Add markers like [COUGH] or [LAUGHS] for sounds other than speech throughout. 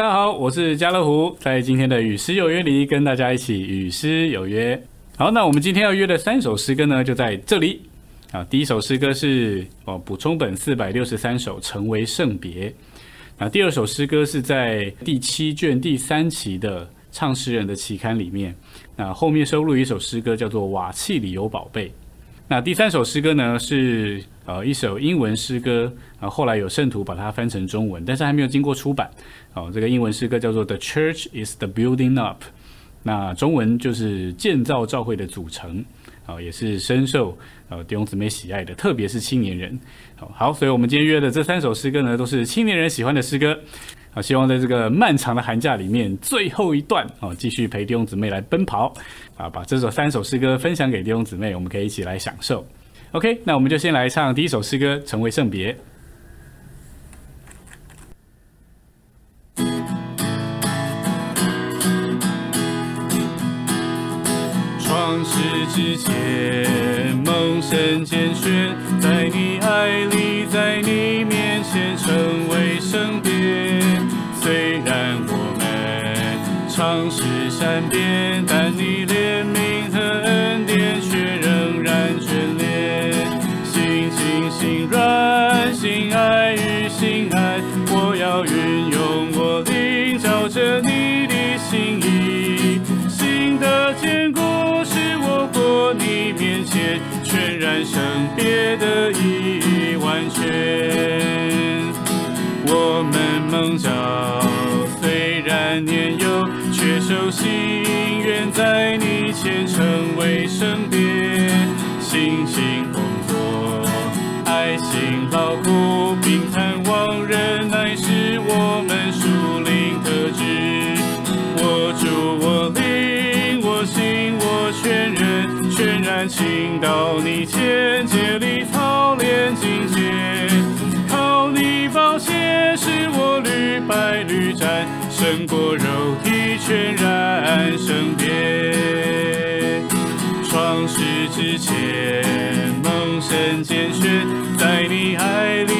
大家好，我是家乐福，在今天的与诗有约里跟大家一起与诗有约。好，那我们今天要约的三首诗歌呢，就在这里啊。第一首诗歌是哦，补充本四百六十三首，成为圣别。那第二首诗歌是在第七卷第三期的唱诗人的期刊里面，那后面收录一首诗歌叫做瓦器里有宝贝。那第三首诗歌呢是呃一首英文诗歌，啊后来有圣徒把它翻成中文，但是还没有经过出版。哦，这个英文诗歌叫做 The Church is the building up，那中文就是建造教会的组成，啊也是深受呃弟兄姊妹喜爱的，特别是青年人。好，好，所以我们今天约的这三首诗歌呢，都是青年人喜欢的诗歌。啊，希望在这个漫长的寒假里面，最后一段哦，继续陪弟兄姊妹来奔跑，啊，把这首三首诗歌分享给弟兄姊妹，我们可以一起来享受。OK，那我们就先来唱第一首诗歌《成为圣别》。创世之前，梦神拣选，在你爱里，在你面前成为圣别。虽然我们常是善变，但你你面前，全然圣别的意义完全。我们蒙召，虽然年幼，却守心，愿在你前成为圣别。辛勤工作，爱心劳苦，并盼望忍耐是我感情到你前，竭力操练境界。靠你宝血使我屡败屡战，胜过肉体全然生变。创世之前，梦神拣选，在你爱里，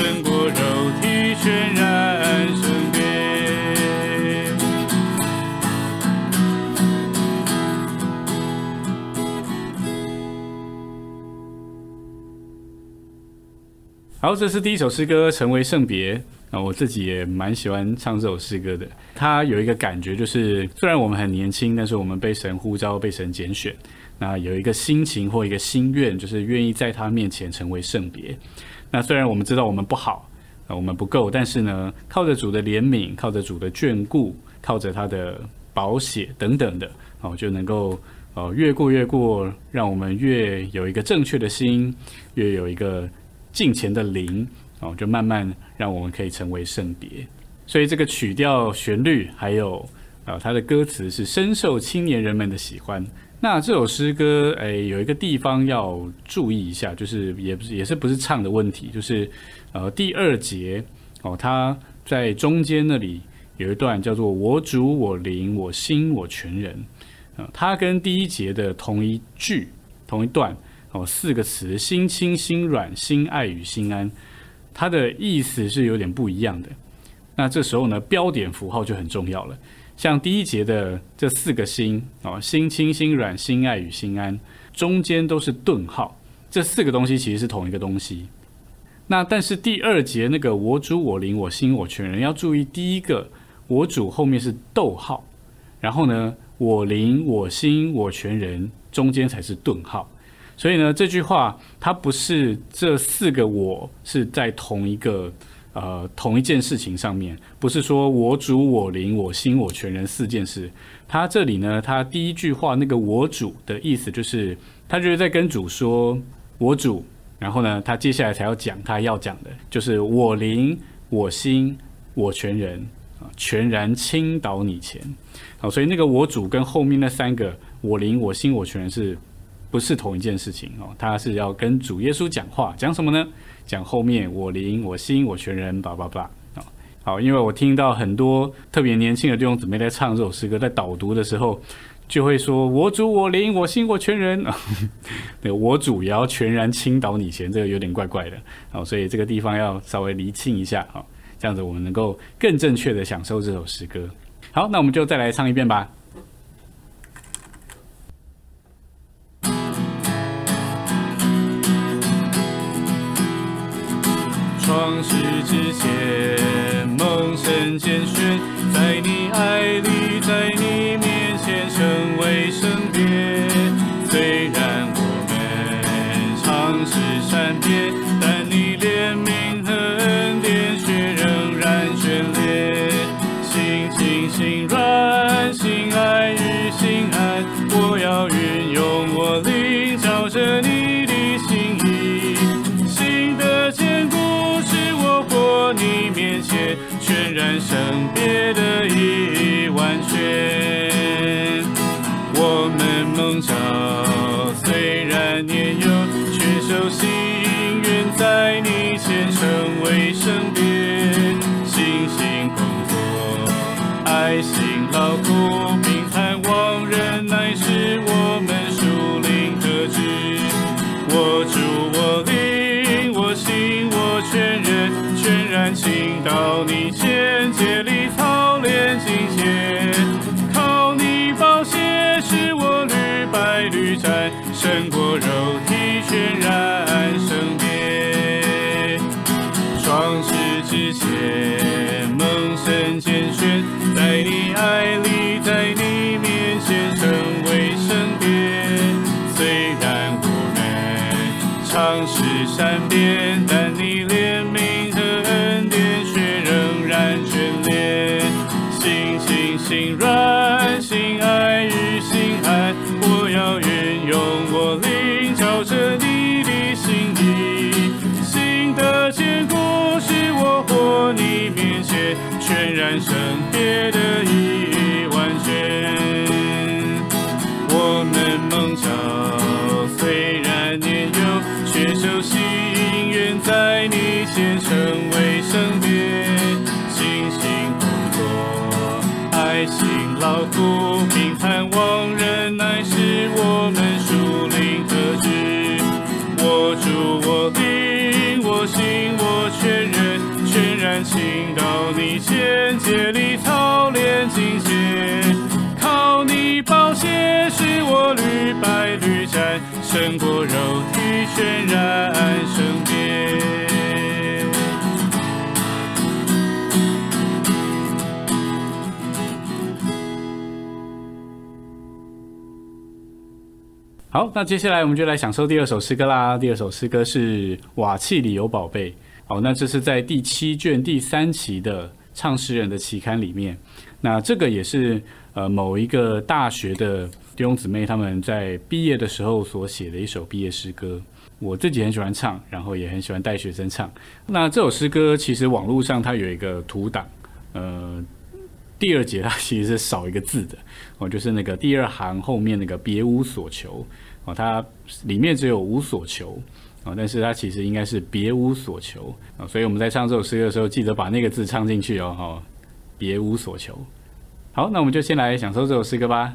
胜过肉体全然圣别。好，这是第一首诗歌《成为圣别》啊，我自己也蛮喜欢唱这首诗歌的。它有一个感觉，就是虽然我们很年轻，但是我们被神呼召、被神拣选，那有一个心情或一个心愿，就是愿意在他面前成为圣别。那虽然我们知道我们不好，啊，我们不够，但是呢，靠着主的怜悯，靠着主的眷顾，靠着他的保险等等的，哦，就能够哦越过越过，让我们越有一个正确的心，越有一个。敬虔的灵哦，就慢慢让我们可以成为圣别。所以这个曲调、旋律还有啊，它的歌词是深受青年人们的喜欢。那这首诗歌，哎，有一个地方要注意一下，就是也不是也是不是唱的问题，就是呃第二节哦，它在中间那里有一段叫做“我主我灵我心我全人”，啊，它跟第一节的同一句同一段。哦，四个词：心清、心软、心爱与心安，它的意思是有点不一样的。那这时候呢，标点符号就很重要了。像第一节的这四个心哦，心清、心软、心爱与心安，中间都是顿号。这四个东西其实是同一个东西。那但是第二节那个我主我灵我心我全人要注意，第一个我主后面是逗号，然后呢我灵我心我全人中间才是顿号。所以呢这句话它不是这四个我是在同一个呃同一件事情上面，不是说我主我灵我心我全人四件事。它这里呢，它第一句话那个我主的意思就是他就是在跟主说我主。然后呢，他接下来才要讲他要讲的，就是我灵、我心、我全人啊，全然倾倒你前。好，所以那个我主跟后面那三个我灵、我心、我全人是不是同一件事情哦？他是要跟主耶稣讲话，讲什么呢？讲后面我灵、我心、我全人，叭叭叭啊。好，因为我听到很多特别年轻的弟兄姊妹在唱这首诗歌，在导读的时候。就会说：“我主我灵我心我全人啊，[LAUGHS] 对，我主也要全然倾倒你前，这个有点怪怪的啊，所以这个地方要稍微厘清一下啊，这样子我们能够更正确的享受这首诗歌。好，那我们就再来唱一遍吧。创世之前，梦神拣选，在你爱里，在你面前。成为圣殿，虽然我们常是善变，但你怜悯然圣别的意义完全。我们梦想虽然年幼，却守心愿在你前成为圣别。辛辛工作，爱心心到你先竭力操练精血，靠你宝血使我屡败屡战，胜过肉体全然生灭。双世之前，梦神见血，在你爱。渲染身边的。我屡败屡战，胜过肉体全然圣别。好，那接下来我们就来享受第二首诗歌啦。第二首诗歌是《瓦器里有宝贝》。好，那这是在第七卷第三期的唱诗人的期刊里面。那这个也是呃某一个大学的弟兄姊妹他们在毕业的时候所写的一首毕业诗歌。我自己很喜欢唱，然后也很喜欢带学生唱。那这首诗歌其实网络上它有一个图档，呃。第二节它其实是少一个字的哦，就是那个第二行后面那个别无所求哦，它里面只有无所求啊，但是它其实应该是别无所求啊，所以我们在唱这首诗歌的时候，记得把那个字唱进去哦，哈，别无所求。好，那我们就先来享受这首诗歌吧。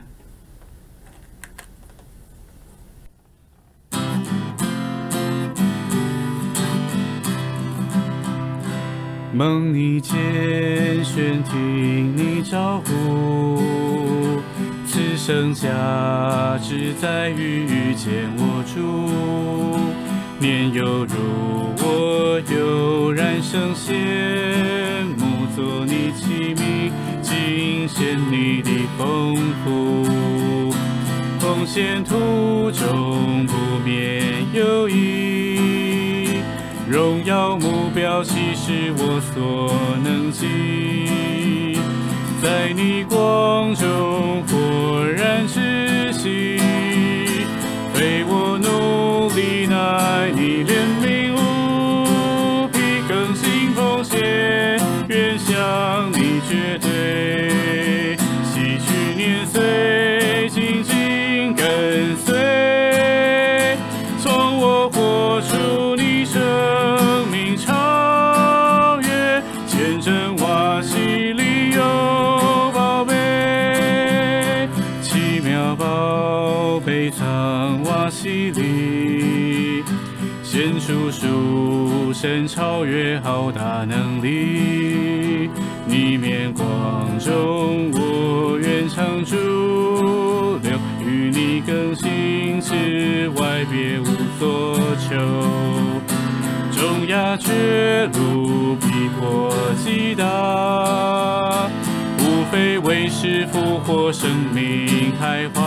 梦你见，选听你招呼，此生价值在于遇见我主。年犹如我悠然圣贤，目作你器皿，尽显你的丰富。奉献途中不免有意，荣耀目标岂是我所能及？在你光中豁然知息，为我努力，乃你怜悯瓦西里，显出属神超越浩大能力。你面光中，我愿常驻留，与你更新之外，别无所求。中亚绝路逼迫极大，无非为使复活生命开花。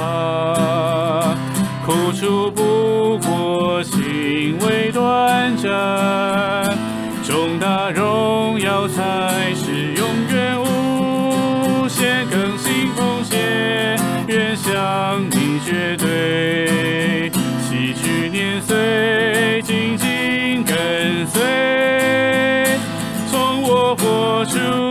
苦楚不过行为短暂，重大荣耀才是永远无限更新奉献，愿向你绝对，洗去年岁，紧紧跟随，从我活出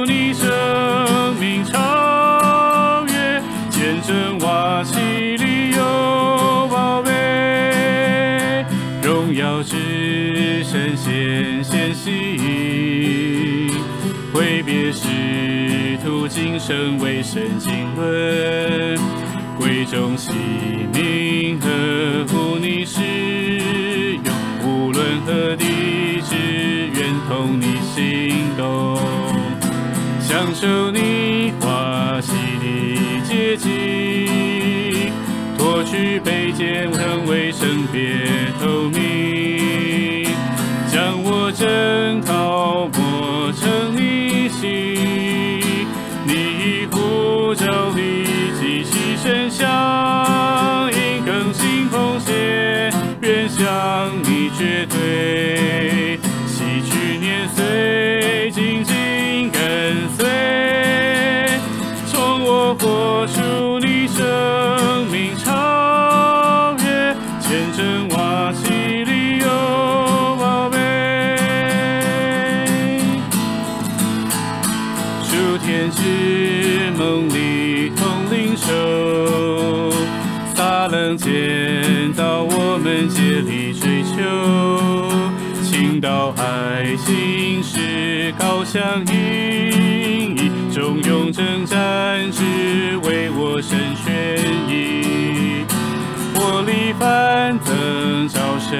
生为神经纶，贵重器皿合乎你使用，无论何地只愿同你行动。享受你华喜的阶级，脱去卑贱，成为圣别透明，将我真及其身相应，更新奉献，愿向你绝对，是高墙引以，忠勇征战只为我身宣义，火力翻腾照生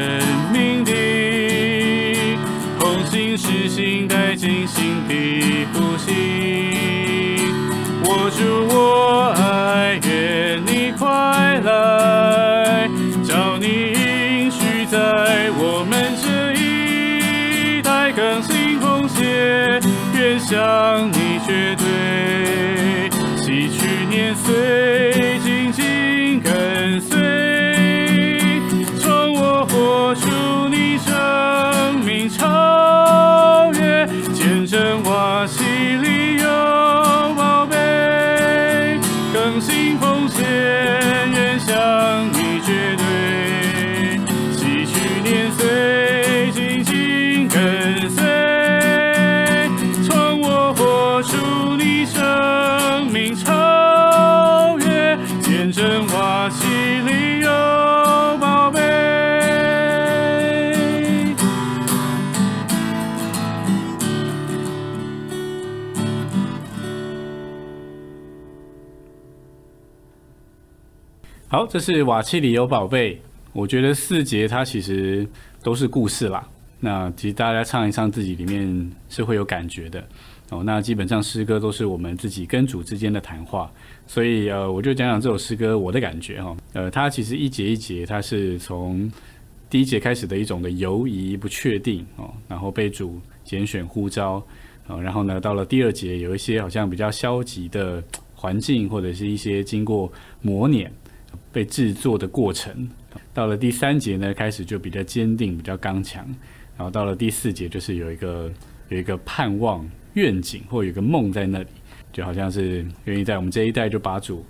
命力。同心是心，带惊喜祝你生命超越，见证瓦西里有宝贝。好，这是瓦器里有宝贝。我觉得四节它其实都是故事啦。那其实大家唱一唱，自己里面是会有感觉的哦。那基本上诗歌都是我们自己跟主之间的谈话，所以呃，我就讲讲这首诗歌我的感觉哈。呃，它其实一节一节，它是从第一节开始的一种的犹疑不确定哦，然后被主拣选呼召啊，然后呢，到了第二节有一些好像比较消极的环境或者是一些经过磨碾被制作的过程，到了第三节呢，开始就比较坚定、比较刚强，然后到了第四节就是有一个有一个盼望愿景或有个梦在那里，就好像是愿意在我们这一代就把主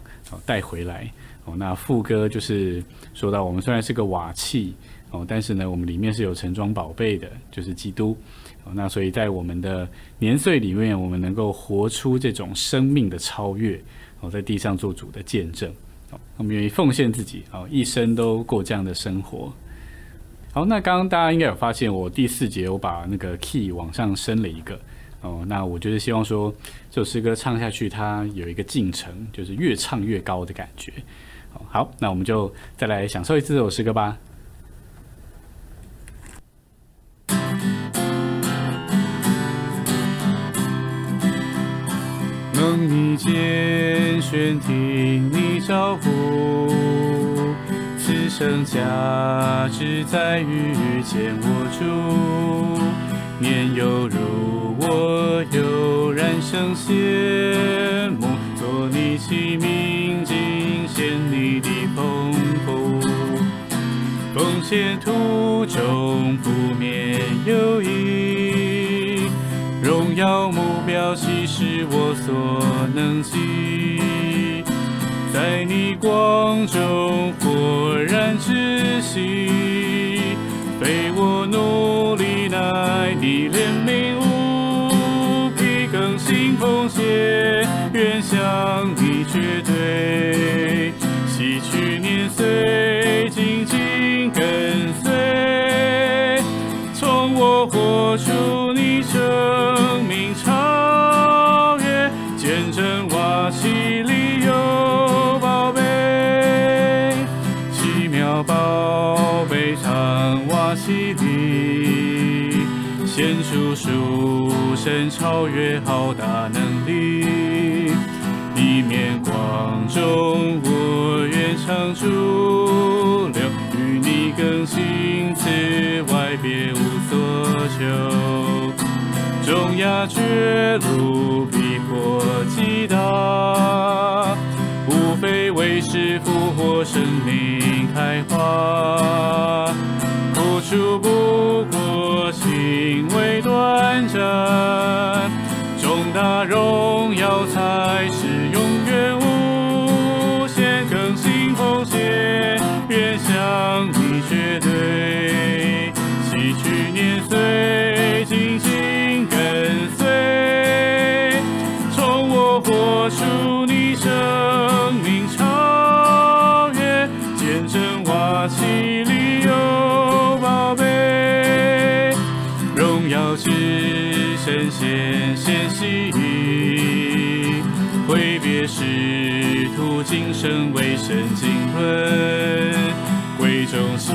带回来。哦，那副歌就是说到，我们虽然是个瓦器哦，但是呢，我们里面是有盛装宝贝的，就是基督。哦，那所以在我们的年岁里面，我们能够活出这种生命的超越哦，在地上做主的见证。哦，我们愿意奉献自己哦，一生都过这样的生活。好，那刚刚大家应该有发现，我第四节我把那个 key 往上升了一个哦，那我就是希望说，这首诗歌唱下去，它有一个进程，就是越唱越高的感觉。好，那我们就再来享受一次这首诗歌吧。梦你见，选听你招呼，此生价值在于见我主。年幼如我，悠然生羡慕，做你器皿，尽显你的丰富。奉献途中不免有意，荣耀目标岂是我所能及？在你光中豁然知悉，非我努愿向你绝对，洗去年岁，紧紧跟随，从我活出你生命超越，见证瓦器里有宝贝，奇妙宝贝藏瓦器里，显出属神超越浩大能力。中，我愿常驻留，与你更新，此外别无所求。中亚绝路必或极大，无非为是复活生命开花。付出不过行为短暂，重大荣耀才途，今生为神经纶，贵重器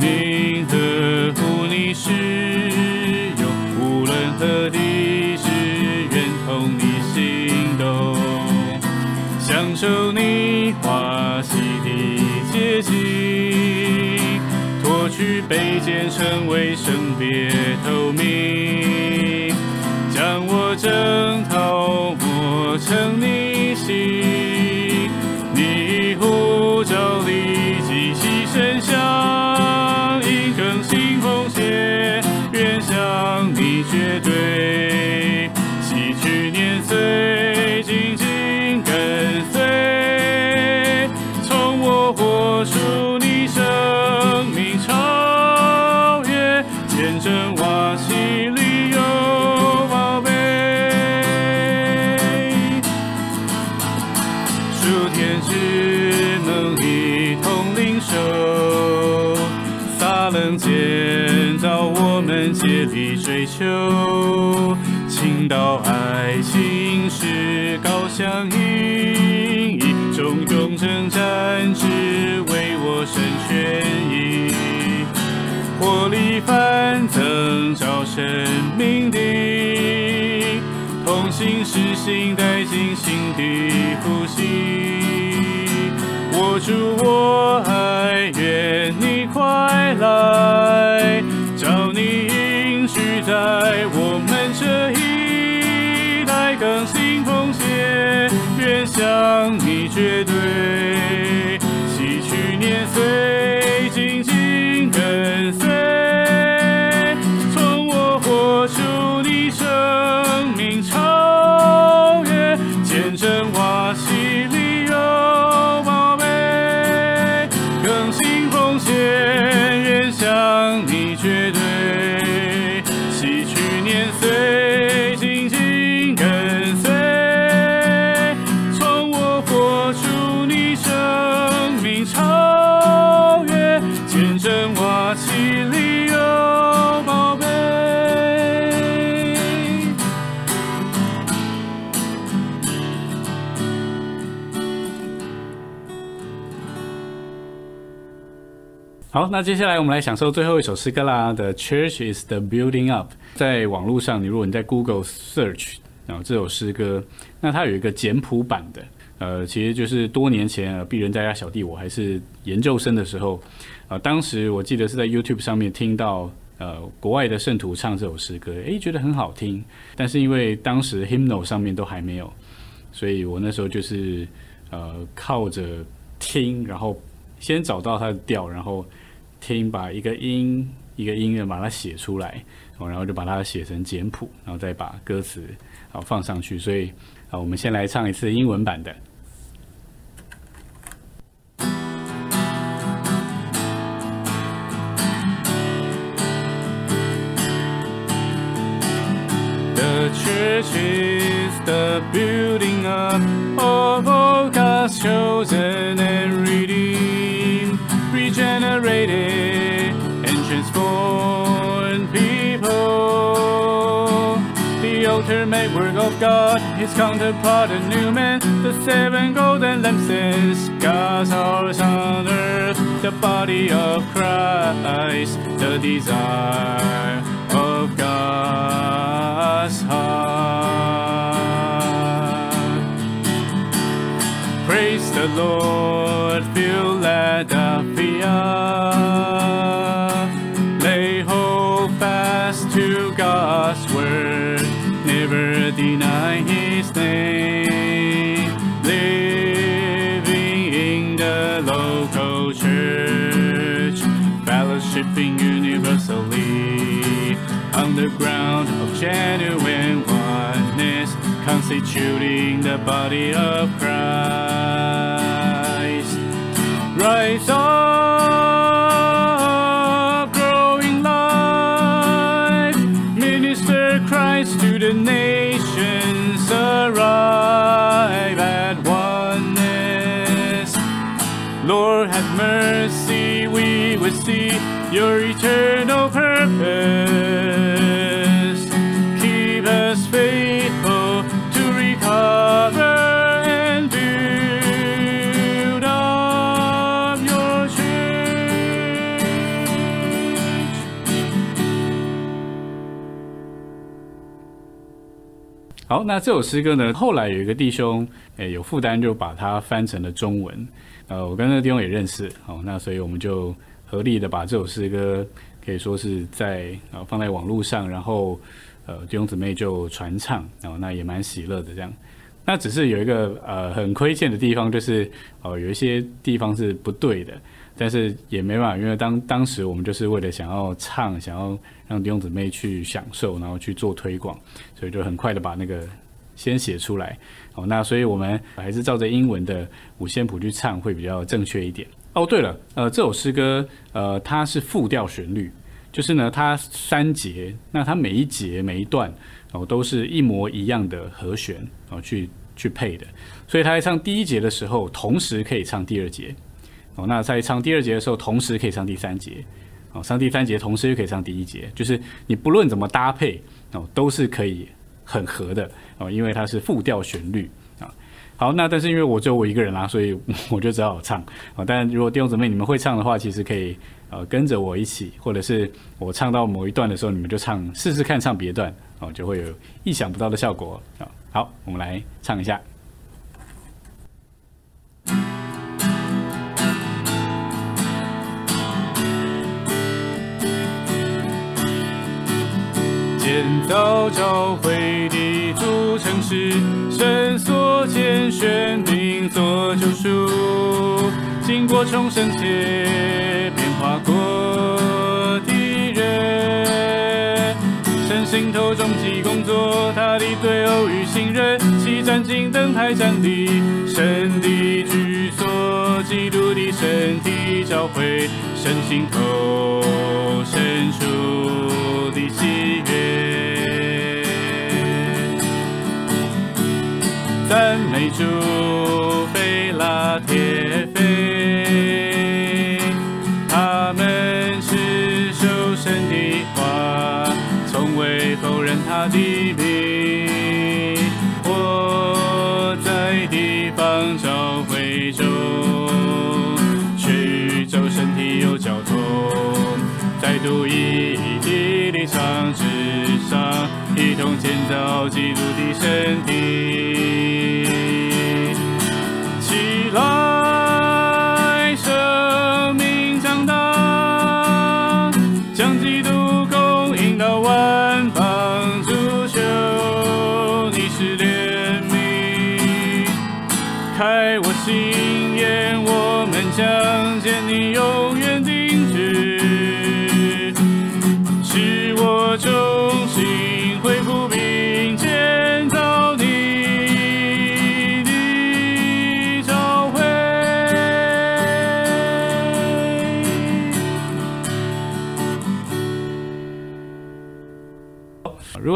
皿呵护你使用，无论何地，只愿同你行动。享受你花喜的结晶，脱去卑贱，成为圣别透明，将我征讨磨成你身响建造我们竭力追求，倾倒爱情是高相依，忠勇征战只为我神权益。活力翻增，照生命的同心实心，带进心的呼吸。我主我爱，来，找你应许，在我们这一代更新奉献，愿向你决。好，那接下来我们来享受最后一首诗歌啦。The Church is the Building Up。在网络上，你如果你在 Google search 然后这首诗歌，那它有一个简谱版的，呃，其实就是多年前呃，鄙人在家小弟我还是研究生的时候，呃，当时我记得是在 YouTube 上面听到呃国外的圣徒唱这首诗歌，诶，觉得很好听，但是因为当时 Hymnal 上面都还没有，所以我那时候就是呃靠着听，然后先找到它的调，然后听把一个音一个音乐把它写出来，然后就把它写成简谱，然后再把歌词好放上去。所以啊，我们先来唱一次英文版的。The building of God's chosen and and transformed people. The ultimate work of God, His counterpart, a new man, the seven golden lampstands, God's house on earth, the body of Christ, the desire of God's heart. Praise the Lord. Lay hold fast to God's word, never deny His name. Living in the local church, fellowshipping universally. On the ground of genuine oneness, constituting the body of Christ. Rise up, see your eternal purpose. Keep us faithful to recover and build up your church. 好，那这首诗歌呢，后来有一个弟兄，诶、有负担就把它翻成了中文。呃，我跟那个弟兄也认识，好，那所以我们就合力的把这首诗歌可以说是在呃放在网络上，然后呃弟兄姊妹就传唱，然后那也蛮喜乐的这样。那只是有一个呃很亏欠的地方，就是呃有一些地方是不对的，但是也没办法，因为当当时我们就是为了想要唱，想要让弟兄姊妹去享受，然后去做推广，所以就很快的把那个先写出来。哦，那所以我们还是照着英文的五线谱去唱，会比较正确一点。哦，对了，呃，这首诗歌呃它是复调旋律，就是呢它三节，那它每一节每一段哦都是一模一样的和弦哦去去配的，所以他在唱第一节的时候，同时可以唱第二节。哦，那在唱第二节的时候，同时可以唱第三节。哦，唱第三节同时又可以唱第一节，就是你不论怎么搭配哦，都是可以很合的哦，因为它是复调旋律。好，那但是因为我只有我一个人啦、所以 [LAUGHS] 我就只好唱啊。但如果弟兄姊妹你们会唱的话，其实可以呃跟着我一起，或者是我唱到某一段的时候，你们就唱试试看唱别段哦，就会有意想不到的效果啊。好，我们来唱一下。建造教会的主路诚实，神所拣选并做救赎，经过重生前变化过的人，神心头终极工作，他的对偶与信任，其战进灯台站立，神的居所，基督的身体教会，神心头深处的喜悦，主，菲拉铁菲，他们是受神的话，从未否认他的名。我在地方教会中，却与周身体有交通，在独一的立场之上，一同建造基督的身体。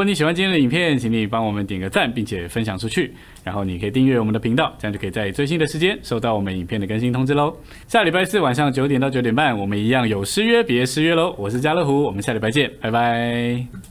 你喜欢今天的影片，请你帮我们点个赞，并且分享出去。然后你可以订阅我们的频道，这样就可以在最新的时间收到我们影片的更新通知喽。下礼拜四晚上九点到九点半，我们一样有失约，别失约喽。我是家乐福，我们下礼拜见，拜拜。